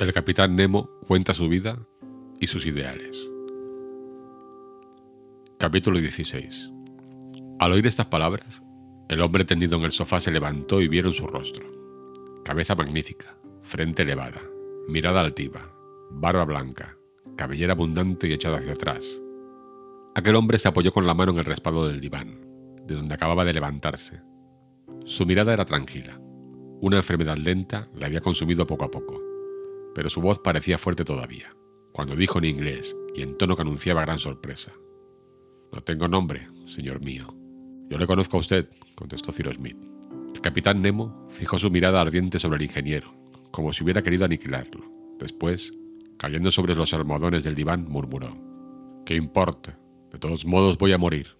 El capitán Nemo cuenta su vida y sus ideales. Capítulo 16. Al oír estas palabras, el hombre tendido en el sofá se levantó y vieron su rostro. Cabeza magnífica, frente elevada, mirada altiva, barba blanca, cabellera abundante y echada hacia atrás. Aquel hombre se apoyó con la mano en el respaldo del diván, de donde acababa de levantarse. Su mirada era tranquila. Una enfermedad lenta la había consumido poco a poco, pero su voz parecía fuerte todavía, cuando dijo en inglés y en tono que anunciaba gran sorpresa. No tengo nombre, señor mío. Yo le conozco a usted, contestó Cyrus Smith. El capitán Nemo fijó su mirada ardiente sobre el ingeniero, como si hubiera querido aniquilarlo. Después, cayendo sobre los almohadones del diván, murmuró: ¿Qué importa? De todos modos voy a morir.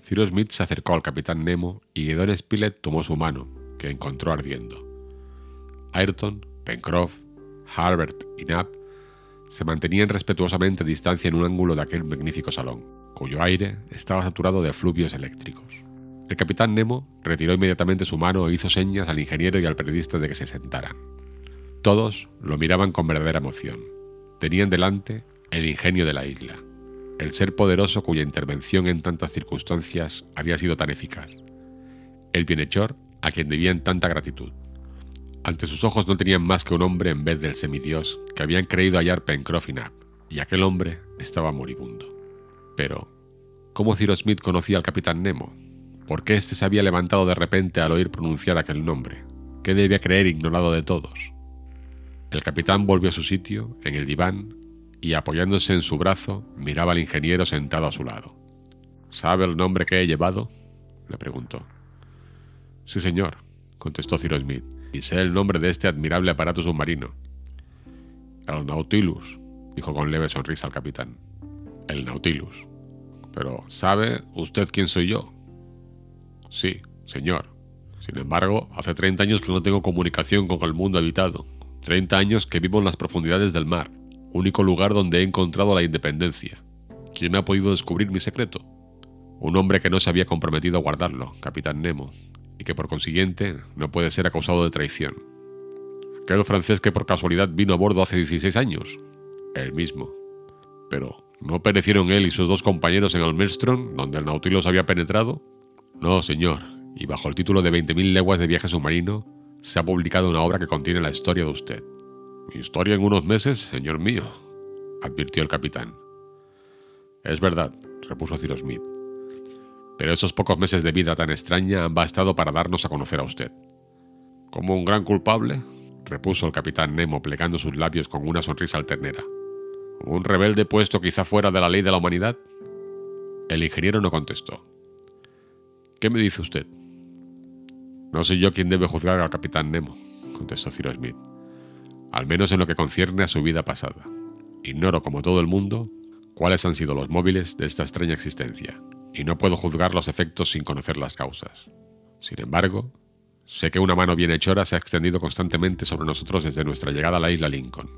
Cyrus Smith se acercó al capitán Nemo y Gideon Spilett tomó su mano, que encontró ardiendo. Ayrton, Pencroff, Harbert y Knapp se mantenían respetuosamente a distancia en un ángulo de aquel magnífico salón, cuyo aire estaba saturado de fluvios eléctricos. El capitán Nemo retiró inmediatamente su mano e hizo señas al ingeniero y al periodista de que se sentaran. Todos lo miraban con verdadera emoción. Tenían delante el ingenio de la isla, el ser poderoso cuya intervención en tantas circunstancias había sido tan eficaz, el bienhechor a quien debían tanta gratitud. Ante sus ojos no tenían más que un hombre en vez del semidios que habían creído hallar Pencroff y Knapp, y aquel hombre estaba moribundo. Pero, ¿cómo Cyrus Smith conocía al capitán Nemo? ¿Por qué éste se había levantado de repente al oír pronunciar aquel nombre? ¿Qué debía creer ignorado de todos? El capitán volvió a su sitio, en el diván, y apoyándose en su brazo, miraba al ingeniero sentado a su lado. ¿Sabe el nombre que he llevado? le preguntó. Sí, señor, contestó Cyrus Smith, y sé el nombre de este admirable aparato submarino. El Nautilus, dijo con leve sonrisa el capitán. El Nautilus. Pero, ¿sabe usted quién soy yo? Sí, señor. Sin embargo, hace 30 años que no tengo comunicación con el mundo habitado. 30 años que vivo en las profundidades del mar, único lugar donde he encontrado la independencia. ¿Quién ha podido descubrir mi secreto? Un hombre que no se había comprometido a guardarlo, capitán Nemo, y que por consiguiente no puede ser acusado de traición. Aquel francés que por casualidad vino a bordo hace 16 años. El mismo. Pero, ¿no perecieron él y sus dos compañeros en el Maelstrom, donde el Nautilus había penetrado? No, señor, y bajo el título de 20.000 leguas de viaje submarino, se ha publicado una obra que contiene la historia de usted. Mi historia en unos meses, señor mío, advirtió el capitán. Es verdad, repuso Cyrus Smith. Pero esos pocos meses de vida tan extraña han bastado para darnos a conocer a usted. ¿Como un gran culpable? repuso el capitán Nemo plegando sus labios con una sonrisa alternera. ¿Como un rebelde puesto quizá fuera de la ley de la humanidad? El ingeniero no contestó. ¿Qué me dice usted? No soy yo quien debe juzgar al capitán Nemo, contestó Cyrus Smith. Al menos en lo que concierne a su vida pasada. Ignoro, como todo el mundo, cuáles han sido los móviles de esta extraña existencia, y no puedo juzgar los efectos sin conocer las causas. Sin embargo, sé que una mano bienhechora se ha extendido constantemente sobre nosotros desde nuestra llegada a la isla Lincoln,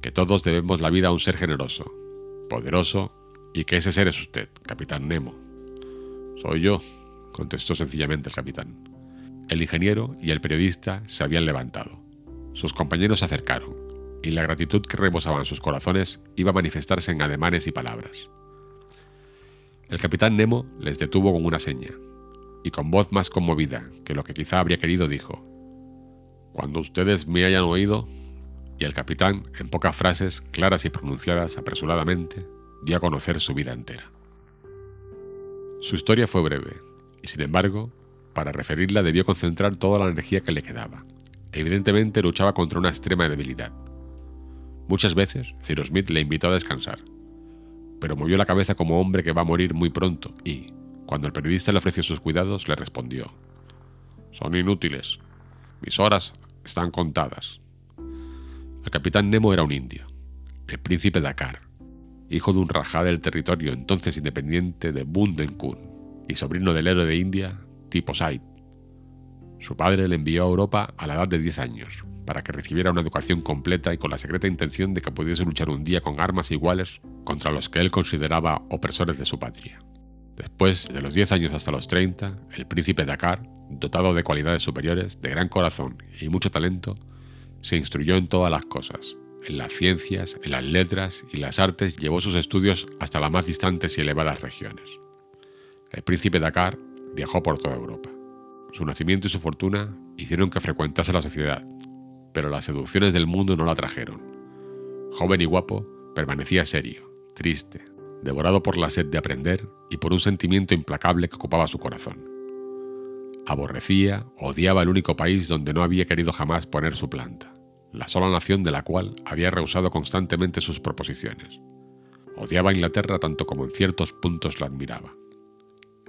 que todos debemos la vida a un ser generoso, poderoso, y que ese ser es usted, capitán Nemo. Soy yo, contestó sencillamente el capitán. El ingeniero y el periodista se habían levantado. Sus compañeros se acercaron, y la gratitud que rebosaban sus corazones iba a manifestarse en ademanes y palabras. El capitán Nemo les detuvo con una seña, y con voz más conmovida que lo que quizá habría querido dijo, Cuando ustedes me hayan oído, y el capitán, en pocas frases, claras y pronunciadas apresuradamente, dio a conocer su vida entera. Su historia fue breve, y sin embargo, para referirla debió concentrar toda la energía que le quedaba. Evidentemente luchaba contra una extrema debilidad. Muchas veces, Cyrus Smith le invitó a descansar, pero movió la cabeza como hombre que va a morir muy pronto y, cuando el periodista le ofreció sus cuidados, le respondió, Son inútiles. Mis horas están contadas. El capitán Nemo era un indio, el príncipe Dakar, hijo de un rajá del territorio entonces independiente de Bundenkun y sobrino del héroe de India, tipo Said. Su padre le envió a Europa a la edad de 10 años, para que recibiera una educación completa y con la secreta intención de que pudiese luchar un día con armas iguales contra los que él consideraba opresores de su patria. Después, de los 10 años hasta los 30, el príncipe Dakar, dotado de cualidades superiores, de gran corazón y mucho talento, se instruyó en todas las cosas, en las ciencias, en las letras y las artes llevó sus estudios hasta las más distantes y elevadas regiones. El príncipe Dakar viajó por toda Europa. Su nacimiento y su fortuna hicieron que frecuentase la sociedad, pero las seducciones del mundo no la trajeron. Joven y guapo, permanecía serio, triste, devorado por la sed de aprender y por un sentimiento implacable que ocupaba su corazón. Aborrecía, odiaba el único país donde no había querido jamás poner su planta la sola nación de la cual había rehusado constantemente sus proposiciones. Odiaba a Inglaterra tanto como en ciertos puntos la admiraba.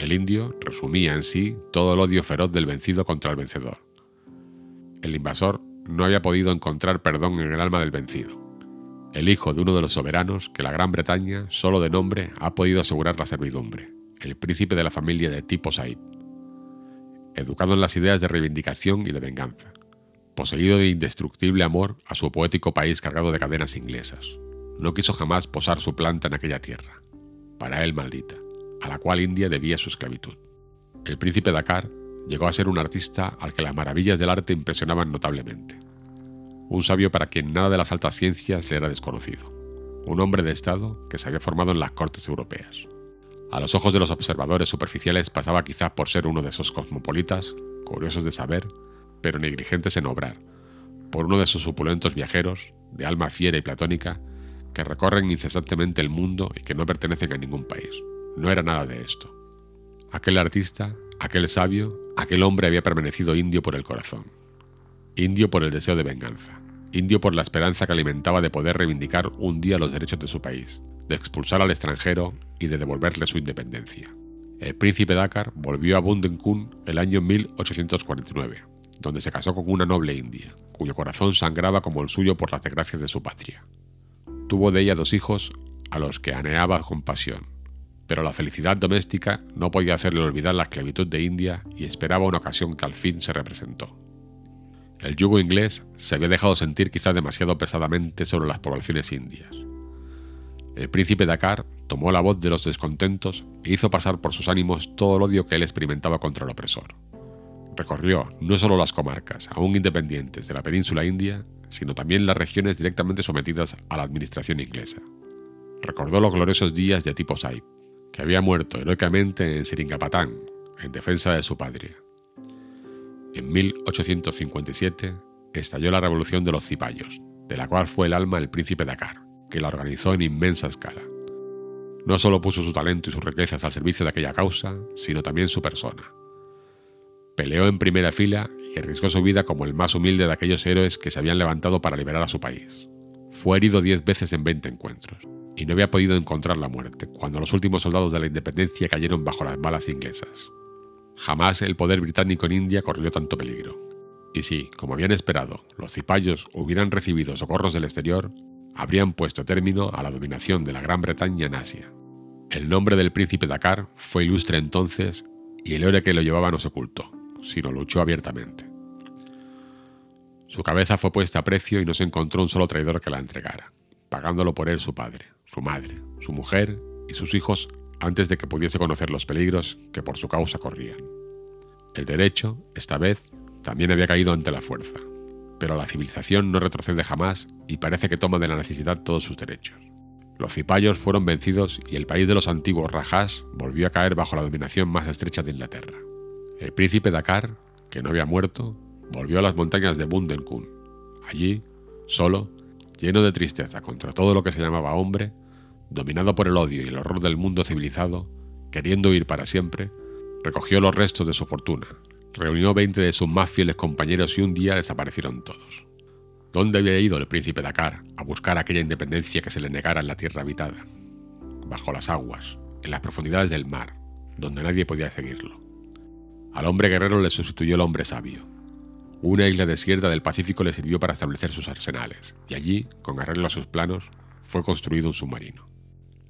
El indio resumía en sí todo el odio feroz del vencido contra el vencedor. El invasor no había podido encontrar perdón en el alma del vencido, el hijo de uno de los soberanos que la Gran Bretaña, solo de nombre, ha podido asegurar la servidumbre, el príncipe de la familia de Tipo Said, educado en las ideas de reivindicación y de venganza poseído de indestructible amor a su poético país cargado de cadenas inglesas. No quiso jamás posar su planta en aquella tierra, para él maldita, a la cual India debía su esclavitud. El príncipe Dakar llegó a ser un artista al que las maravillas del arte impresionaban notablemente. Un sabio para quien nada de las altas ciencias le era desconocido. Un hombre de Estado que se había formado en las cortes europeas. A los ojos de los observadores superficiales pasaba quizá por ser uno de esos cosmopolitas, curiosos de saber, pero negligentes en obrar, por uno de esos supulentos viajeros, de alma fiera y platónica, que recorren incesantemente el mundo y que no pertenecen a ningún país. No era nada de esto. Aquel artista, aquel sabio, aquel hombre había permanecido indio por el corazón. Indio por el deseo de venganza. Indio por la esperanza que alimentaba de poder reivindicar un día los derechos de su país, de expulsar al extranjero y de devolverle su independencia. El príncipe Dakar volvió a Bundenkun el año 1849 donde se casó con una noble india, cuyo corazón sangraba como el suyo por las desgracias de su patria. Tuvo de ella dos hijos a los que aneaba con pasión, pero la felicidad doméstica no podía hacerle olvidar la esclavitud de India y esperaba una ocasión que al fin se representó. El yugo inglés se había dejado sentir quizá demasiado pesadamente sobre las poblaciones indias. El príncipe Dakar tomó la voz de los descontentos e hizo pasar por sus ánimos todo el odio que él experimentaba contra el opresor. Recorrió no solo las comarcas, aún independientes, de la península india, sino también las regiones directamente sometidas a la administración inglesa. Recordó los gloriosos días de Tipo Saib, que había muerto heroicamente en Seringapatam, en defensa de su patria. En 1857 estalló la revolución de los cipayos, de la cual fue el alma el príncipe Dakar, que la organizó en inmensa escala. No solo puso su talento y sus riquezas al servicio de aquella causa, sino también su persona Peleó en primera fila y arriesgó su vida como el más humilde de aquellos héroes que se habían levantado para liberar a su país. Fue herido diez veces en veinte encuentros, y no había podido encontrar la muerte cuando los últimos soldados de la independencia cayeron bajo las balas inglesas. Jamás el poder británico en India corrió tanto peligro. Y si, como habían esperado, los cipayos hubieran recibido socorros del exterior, habrían puesto término a la dominación de la Gran Bretaña en Asia. El nombre del príncipe Dakar fue ilustre entonces y el héroe que lo llevaba no se ocultó sino luchó abiertamente. Su cabeza fue puesta a precio y no se encontró un solo traidor que la entregara, pagándolo por él su padre, su madre, su mujer y sus hijos antes de que pudiese conocer los peligros que por su causa corrían. El derecho, esta vez, también había caído ante la fuerza, pero la civilización no retrocede jamás y parece que toma de la necesidad todos sus derechos. Los cipayos fueron vencidos y el país de los antiguos Rajas volvió a caer bajo la dominación más estrecha de Inglaterra. El príncipe Dakar, que no había muerto, volvió a las montañas de Bundenkun. Allí, solo, lleno de tristeza contra todo lo que se llamaba hombre, dominado por el odio y el horror del mundo civilizado, queriendo huir para siempre, recogió los restos de su fortuna, reunió 20 de sus más fieles compañeros y un día desaparecieron todos. ¿Dónde había ido el príncipe Dakar a buscar aquella independencia que se le negara en la tierra habitada? Bajo las aguas, en las profundidades del mar, donde nadie podía seguirlo. Al hombre guerrero le sustituyó el hombre sabio. Una isla desierta del Pacífico le sirvió para establecer sus arsenales, y allí, con arreglo a sus planos, fue construido un submarino.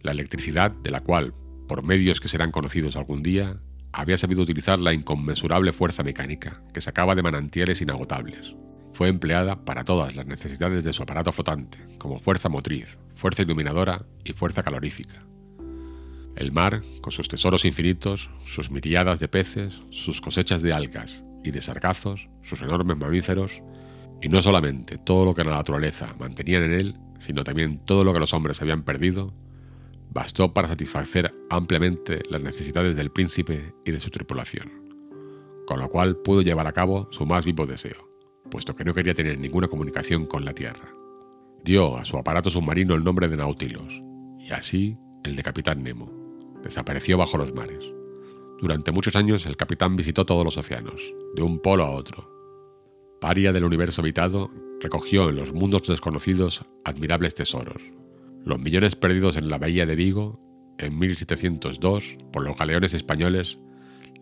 La electricidad, de la cual, por medios que serán conocidos algún día, había sabido utilizar la inconmensurable fuerza mecánica que sacaba de manantiales inagotables. Fue empleada para todas las necesidades de su aparato flotante, como fuerza motriz, fuerza iluminadora y fuerza calorífica. El mar, con sus tesoros infinitos, sus miriadas de peces, sus cosechas de algas y de sargazos, sus enormes mamíferos, Y no solamente todo lo que la naturaleza mantenía en él, sino también todo lo que los hombres habían perdido, bastó para satisfacer ampliamente las necesidades del príncipe y de su tripulación, con lo cual pudo llevar a cabo su más vivo deseo, puesto que no quería tener ninguna comunicación con la Tierra. Dio a su aparato submarino el nombre de Nautilus, y así el de Capitán Nemo. Desapareció bajo los mares. Durante muchos años el capitán visitó todos los océanos, de un polo a otro. Paria del universo habitado, recogió en los mundos desconocidos admirables tesoros. Los millones perdidos en la bahía de Vigo, en 1702, por los galeones españoles,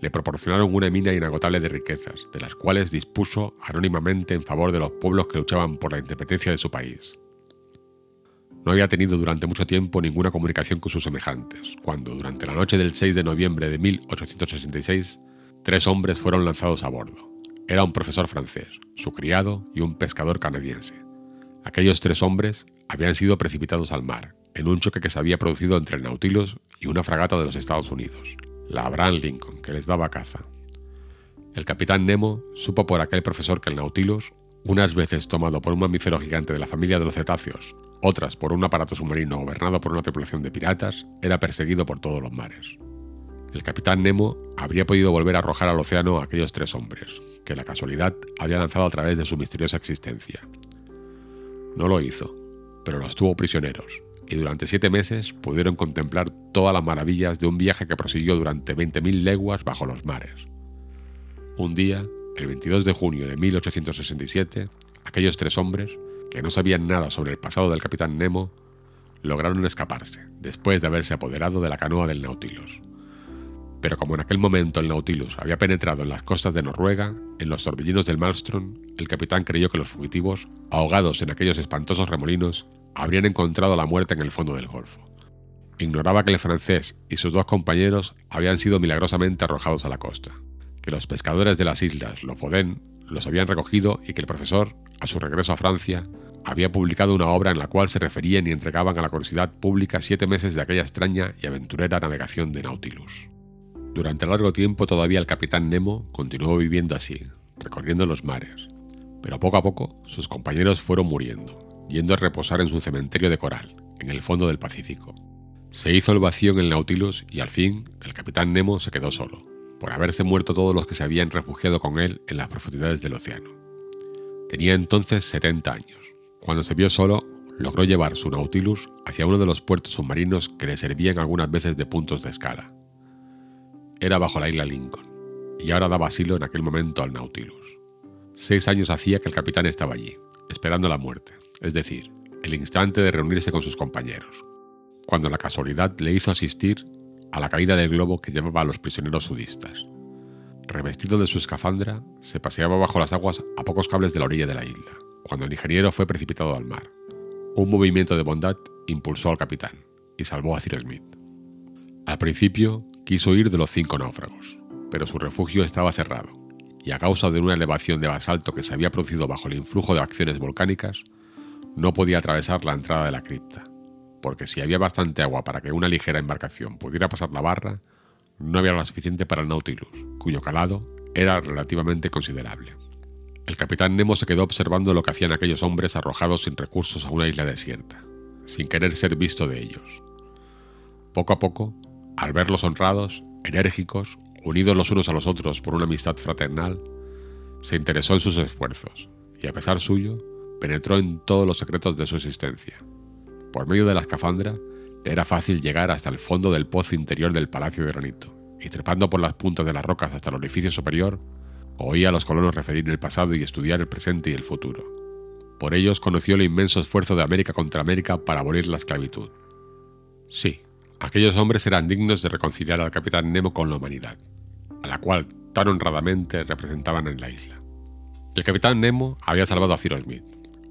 le proporcionaron una mina inagotable de riquezas, de las cuales dispuso anónimamente en favor de los pueblos que luchaban por la independencia de su país. No había tenido durante mucho tiempo ninguna comunicación con sus semejantes, cuando, durante la noche del 6 de noviembre de 1866, tres hombres fueron lanzados a bordo. Era un profesor francés, su criado y un pescador canadiense. Aquellos tres hombres habían sido precipitados al mar, en un choque que se había producido entre el Nautilus y una fragata de los Estados Unidos, la Abraham Lincoln, que les daba caza. El capitán Nemo supo por aquel profesor que el Nautilus, unas veces tomado por un mamífero gigante de la familia de los cetáceos, otras por un aparato submarino gobernado por una tripulación de piratas, era perseguido por todos los mares. El capitán Nemo habría podido volver a arrojar al océano a aquellos tres hombres, que la casualidad había lanzado a través de su misteriosa existencia. No lo hizo, pero los tuvo prisioneros, y durante siete meses pudieron contemplar todas las maravillas de un viaje que prosiguió durante 20.000 leguas bajo los mares. Un día, el 22 de junio de 1867, aquellos tres hombres, que no sabían nada sobre el pasado del capitán Nemo, lograron escaparse, después de haberse apoderado de la canoa del Nautilus. Pero como en aquel momento el Nautilus había penetrado en las costas de Noruega, en los torbellinos del Maelstrom, el capitán creyó que los fugitivos, ahogados en aquellos espantosos remolinos, habrían encontrado la muerte en el fondo del Golfo. Ignoraba que el francés y sus dos compañeros habían sido milagrosamente arrojados a la costa, que los pescadores de las islas Lofoden los habían recogido y que el profesor, a su regreso a Francia, había publicado una obra en la cual se referían y entregaban a la curiosidad pública siete meses de aquella extraña y aventurera navegación de Nautilus. Durante largo tiempo todavía el capitán Nemo continuó viviendo así, recorriendo los mares, pero poco a poco sus compañeros fueron muriendo, yendo a reposar en su cementerio de coral, en el fondo del Pacífico. Se hizo el vacío en el Nautilus y al fin el capitán Nemo se quedó solo, por haberse muerto todos los que se habían refugiado con él en las profundidades del océano. Tenía entonces 70 años. Cuando se vio solo, logró llevar su Nautilus hacia uno de los puertos submarinos que le servían algunas veces de puntos de escala. Era bajo la isla Lincoln, y ahora daba asilo en aquel momento al Nautilus. Seis años hacía que el capitán estaba allí, esperando la muerte, es decir, el instante de reunirse con sus compañeros, cuando la casualidad le hizo asistir a la caída del globo que llevaba a los prisioneros sudistas. Revestido de su escafandra, se paseaba bajo las aguas a pocos cables de la orilla de la isla, cuando el ingeniero fue precipitado al mar. Un movimiento de bondad impulsó al capitán y salvó a Cyrus Smith. Al principio quiso huir de los cinco náufragos, pero su refugio estaba cerrado, y a causa de una elevación de basalto que se había producido bajo el influjo de acciones volcánicas, no podía atravesar la entrada de la cripta, porque si había bastante agua para que una ligera embarcación pudiera pasar la barra, no había lo suficiente para el Nautilus, cuyo calado era relativamente considerable. El capitán Nemo se quedó observando lo que hacían aquellos hombres arrojados sin recursos a una isla desierta, sin querer ser visto de ellos. Poco a poco, al verlos honrados, enérgicos, unidos los unos a los otros por una amistad fraternal, se interesó en sus esfuerzos y, a pesar suyo, penetró en todos los secretos de su existencia. Por medio de la escafandra, era fácil llegar hasta el fondo del pozo interior del Palacio de Granito, y trepando por las puntas de las rocas hasta el orificio superior, oía a los colonos referir el pasado y estudiar el presente y el futuro. Por ellos conoció el inmenso esfuerzo de América contra América para abolir la esclavitud. Sí, aquellos hombres eran dignos de reconciliar al capitán Nemo con la humanidad, a la cual tan honradamente representaban en la isla. El capitán Nemo había salvado a Cyrus Smith.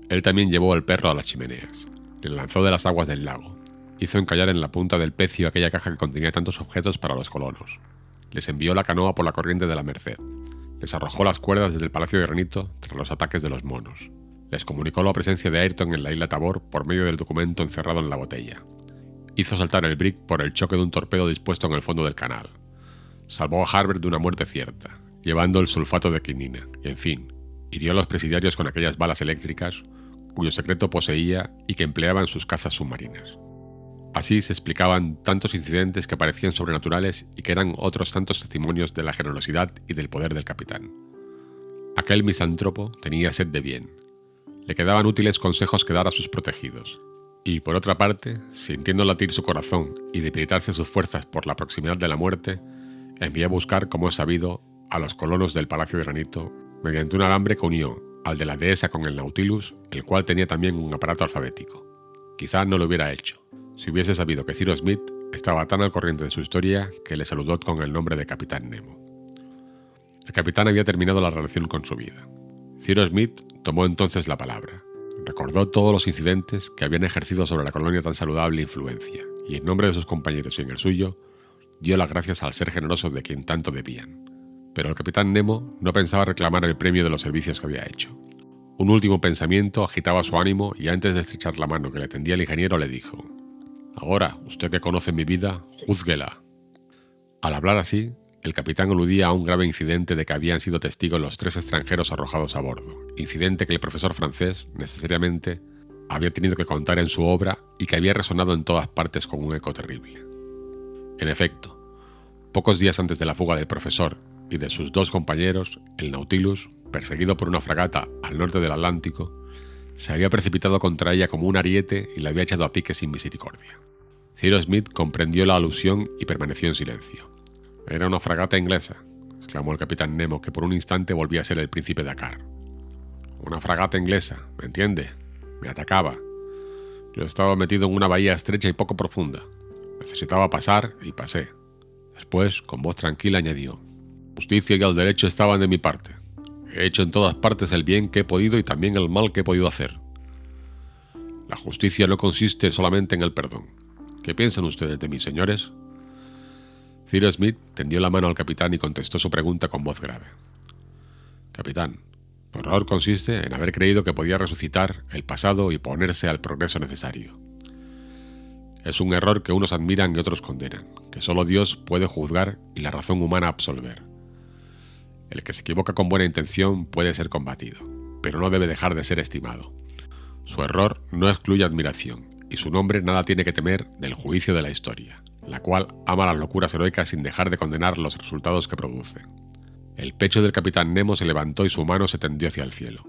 Él también llevó el perro a las chimeneas, le lanzó de las aguas del lago, hizo encallar en la punta del pecio aquella caja que contenía tantos objetos para los colonos. Les envió la canoa por la corriente de la Merced. Les arrojó las cuerdas desde el Palacio de Granito tras los ataques de los monos. Les comunicó la presencia de Ayrton en la isla Tabor por medio del documento encerrado en la botella. Hizo saltar el brick por el choque de un torpedo dispuesto en el fondo del canal. Salvó a Harbert de una muerte cierta, llevando el sulfato de quinina, en fin, hirió a los presidiarios con aquellas balas eléctricas cuyo secreto poseía y que empleaba en sus cazas submarinas. Así se explicaban tantos incidentes que parecían sobrenaturales y que eran otros tantos testimonios de la generosidad y del poder del capitán. Aquel misántropo tenía sed de bien. Le quedaban útiles consejos que dar a sus protegidos. Y por otra parte, sintiendo latir su corazón y debilitarse sus fuerzas por la proximidad de la muerte, envió a buscar, como es sabido, a los colonos del Palacio de Granito mediante un alambre que unió al de la dehesa con el Nautilus, el cual tenía también un aparato alfabético. Quizá no lo hubiera hecho, si hubiese sabido que Cyrus Smith estaba tan al corriente de su historia que le saludó con el nombre de Capitán Nemo. El capitán había terminado la relación con su vida. Cyrus Smith tomó entonces la palabra. Recordó todos los incidentes que habían ejercido sobre la colonia tan saludable influencia, y en nombre de sus compañeros y en el suyo, dio las gracias al ser generoso de quien tanto debían. Pero el capitán Nemo no pensaba reclamar el premio de los servicios que había hecho. Un último pensamiento agitaba su ánimo y antes de estrechar la mano que le tendía el ingeniero le dijo, Ahora, usted que conoce mi vida, juzguela. Al hablar así, el capitán aludía a un grave incidente de que habían sido testigos los tres extranjeros arrojados a bordo, incidente que el profesor francés, necesariamente, había tenido que contar en su obra y que había resonado en todas partes con un eco terrible. En efecto, pocos días antes de la fuga del profesor y de sus dos compañeros, el Nautilus, perseguido por una fragata al norte del Atlántico, se había precipitado contra ella como un ariete y la había echado a pique sin misericordia. Cyrus Smith comprendió la alusión y permaneció en silencio. Era una fragata inglesa, exclamó el capitán Nemo, que por un instante volvía a ser el príncipe Dakar. Una fragata inglesa, ¿me entiende? Me atacaba. Yo estaba metido en una bahía estrecha y poco profunda. Necesitaba pasar y pasé. Después, con voz tranquila, añadió, justicia y el derecho estaban de mi parte. He hecho en todas partes el bien que he podido y también el mal que he podido hacer. La justicia no consiste solamente en el perdón. ¿Qué piensan ustedes de mí, señores? Cyrus Smith tendió la mano al capitán y contestó su pregunta con voz grave. Capitán, mi error consiste en haber creído que podía resucitar el pasado y ponerse al progreso necesario. Es un error que unos admiran y otros condenan, que solo Dios puede juzgar y la razón humana absolver. El que se equivoca con buena intención puede ser combatido, pero no debe dejar de ser estimado. Su error no excluye admiración, y su nombre nada tiene que temer del juicio de la historia, la cual ama las locuras heroicas sin dejar de condenar los resultados que produce. El pecho del capitán Nemo se levantó y su mano se tendió hacia el cielo.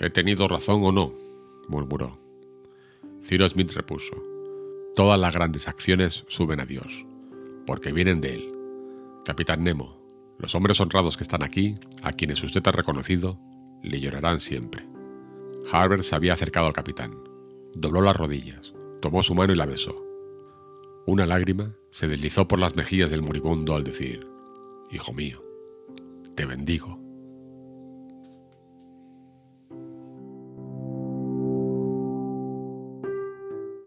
¿He tenido razón o no? murmuró. Cyrus Smith repuso. Todas las grandes acciones suben a Dios, porque vienen de Él. Capitán Nemo, los hombres honrados que están aquí, a quienes usted ha reconocido, le llorarán siempre. Harbert se había acercado al capitán. Dobló las rodillas, tomó su mano y la besó. Una lágrima se deslizó por las mejillas del moribundo al decir, Hijo mío, te bendigo.